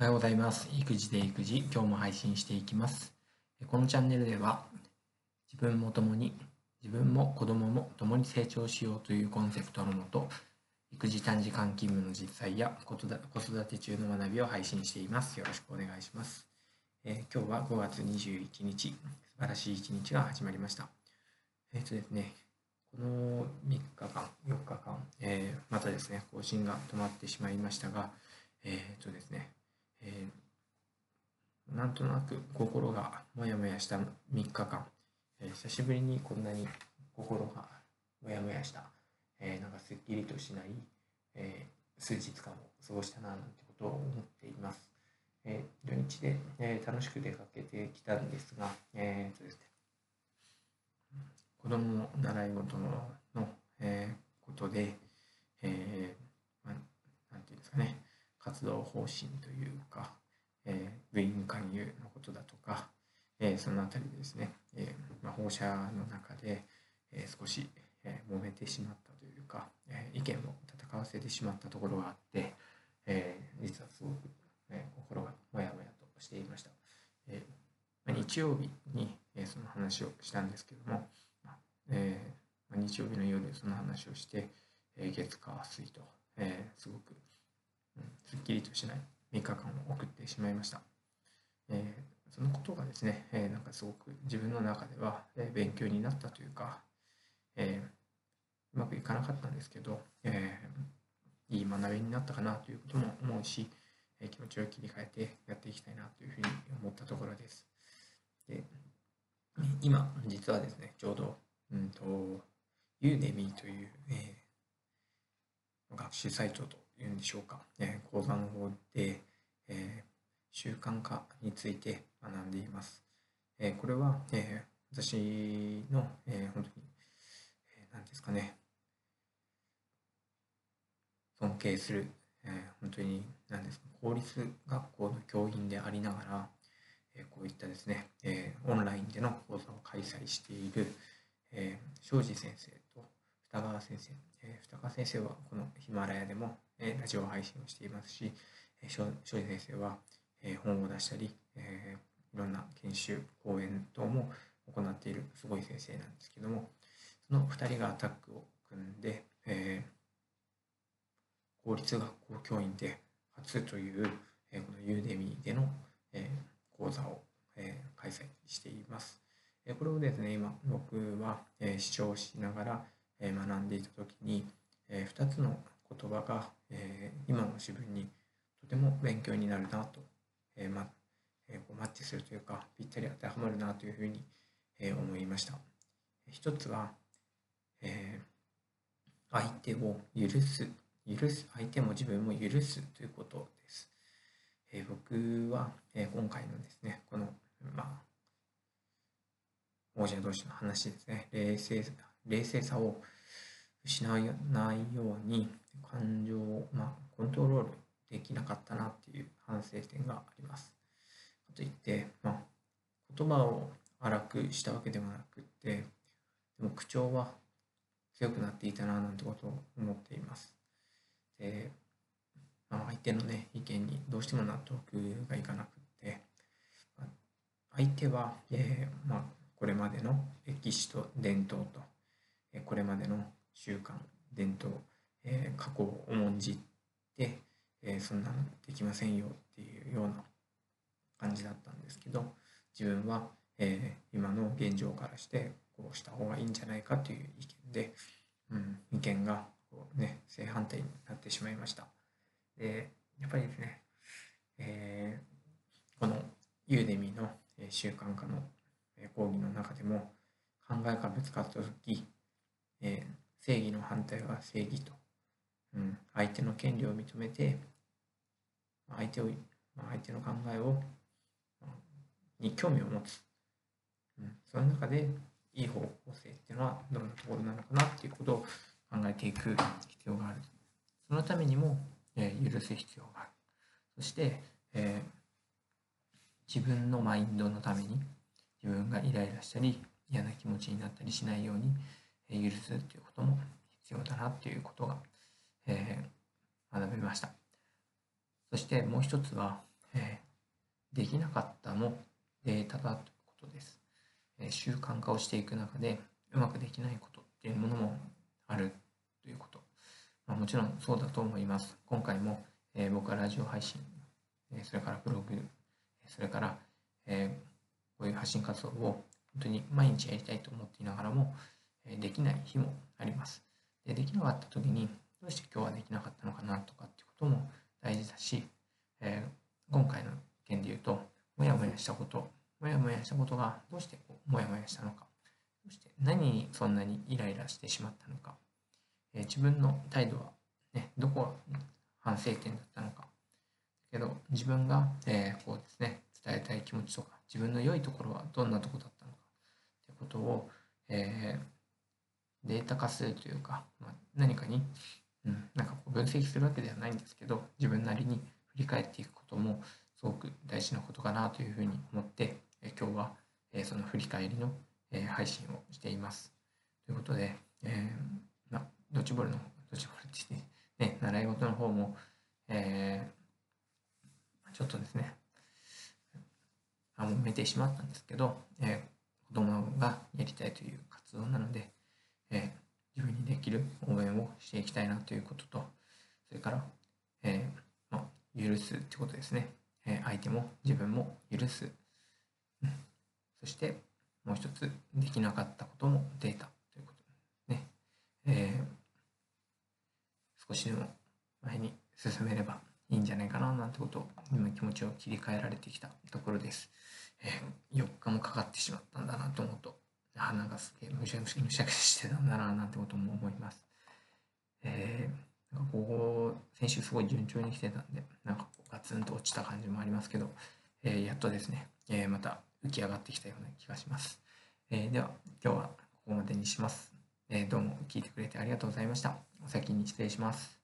おはようございます。育児で育児、今日も配信していきます。このチャンネルでは、自分も共に、自分も子供も共に成長しようというコンセプトのもと、育児短時間勤務の実際や子育て中の学びを配信しています。よろしくお願いします。えー今日は5月21日、素晴らしい一日が始まりました。えっ、とですね、この3日間、4日間、えーまたですね、更新が止まってしまいましたが、えっ、とですね、えーなんとなく心がモヤモヤした3日間、えー久しぶりにこんなに心がモヤモヤした、えーなんかすっきりとしない、えー数日間を過ごしたななんてことを思っています。えー土日で、えー楽しく出かけてきたんですが、えーとですね、子供の習い事のの、えーことで、えーまあ、なんていうんですかね、活動方針というか、えー部員勧誘のことだとか、えーそのあたりですね、えーまあ、放射の中で、えー少し、えー揉めてしまったというか、えー意見を戦わせてしまったところがあって、えー実はすごく、え心がもやもやとしていました。えーまあ日曜日に、えーその話をしたんですけども、えまあ日曜日の夜その話をして、えー月火水と、えーすごく、うんすっきりとしない3日間を送ってしまいました。えーそのことがですね、えーなんかすごく自分の中では、えー勉強になったというか、えーうまくいかなかったんですけど、えーいい学びになったかなということも思うし、えー気持ちを切り替えてやっていきたいなというふうに思ったところです。で今、実はですね、ちょうど、うんと、ユーデミーという、えー学習サイトというんでしょうか、えー講座の方で、えー習慣化について学んでいます。えーこれは、えー私の、えー本当に、えー、なんですかね、尊敬する、えー本当に何ですか、公立学校の教員でありながら、えーこういったですね、えーオンラインでの講座を開催している、えー庄司先生と二川先生、えー二川先生はこのヒマラヤでも、えラジオ配信をしていますし、えー庄司先生は、え本を出したり、えいろんな研修、講演等も行っているすごい先生なんですけども、その2人がタッグを組んで、えー公立学校教員で初という、えーこのユーデミーでの、えー講座を、えー開催しています。えーこれをですね、今僕は、えー視聴しながら、えー学んでいた時に、え2つの言葉が、自分にとても勉強になるなと、えーまえーこうマッチするというかぴったり当てはまるなというふうに、えー思いました。一つは、えー相手を許す許す相手も自分も許すということです。えー僕は、えー今回のですねこのまあ王者同士の話ですね冷静冷静さを失わないように感情を、まあ、コントロールできなかったなっていう反省点があります。かといって、まあ、言葉を荒くしたわけでもなくって、でも口調は強くなっていたななんてことを思っています。で、まあ、相手のね、意見にどうしても納得がいかなくって、まあ相手は、えーまあ、これまでの歴史と伝統と、えーこれまでの習慣、伝統、えー過去を重んじて、えーそんなのできませんよっていうような感じだったんですけど自分は、えー今の現状からしてこうした方がいいんじゃないかという意見で、うん、意見がこう、ね、正反対になってしまいました。でやっぱりですね、えーこのユーデミの習慣化の講義の中でも考えがぶつかった時、え正義の反対は正義と、うん、相手の権利を認めて相手を、相手の考えを、に興味を持つ、うん、その中でいい方向性っていうのはどんなところなのかなっていうことを考えていく必要がある。そのためにも、えー許す必要がある。そして、えー自分のマインドのために自分がイライラしたり嫌な気持ちになったりしないように、許すっていうことも必要だなっていうことが、えー学べました。そしてもう一つは、えできなかったもデータだということです。え習慣化をしていく中でうまくできないことっていうものもあるということ。まあ、もちろんそうだと思います。今回も、えー、僕はラジオ配信、えそれからブログ、それから、えー、こういう発信活動を本当に毎日やりたいと思っていながらも、できない日もあります。でできなかった時にどうして今日はできなかったのかなとかってことも大事だし、えー、今回の件で言うともやもやしたこともやもやしたことがどうしてこうもやもやしたのかどうして何にそんなにイライラしてしまったのか、えー、自分の態度は、ね、どこが反省点だったのかけど自分が、えー、こうですね伝えたい気持ちとか自分の良いところはどんなとこだったのかってことを、えー、データ化するというか、まあ、何かに、うん、なんかこう分析するわけではないんですけど自分なりに振り返っていくこともすごく大事なことかなというふうに思って、え今日は、えその振り返りの、え配信をしています。ということで、えー、まドッジボールの、ドッジボールってね、習い事の方も、えー、ちょっとですね、あもうめてしまったんですけど、えー、子供がやりたいという活動なので、えー、自分にできる応援をしていきたいなということと、それから、えーまあ、許すってことですね。え相手も自分も許す、そしてもう一つできなかったこともデータということね、えー、少しでも前に進めればいいんじゃないかななんてことを今気持ちを切り替えられてきたところです、えー、4日もかかってしまったんだなと思うと。鼻がすげえむしゃむしゃ むしゃくしゃしてたんだななんてことも思いますえー、なんかここ先週すごい順調に来てたんでなんかガツンと落ちた感じもありますけど、えー、やっとですね、えー、また浮き上がってきたような気がします。えー、では、今日はここまでにします。えどうも聞いてくれてありがとうございました。お先に失礼します。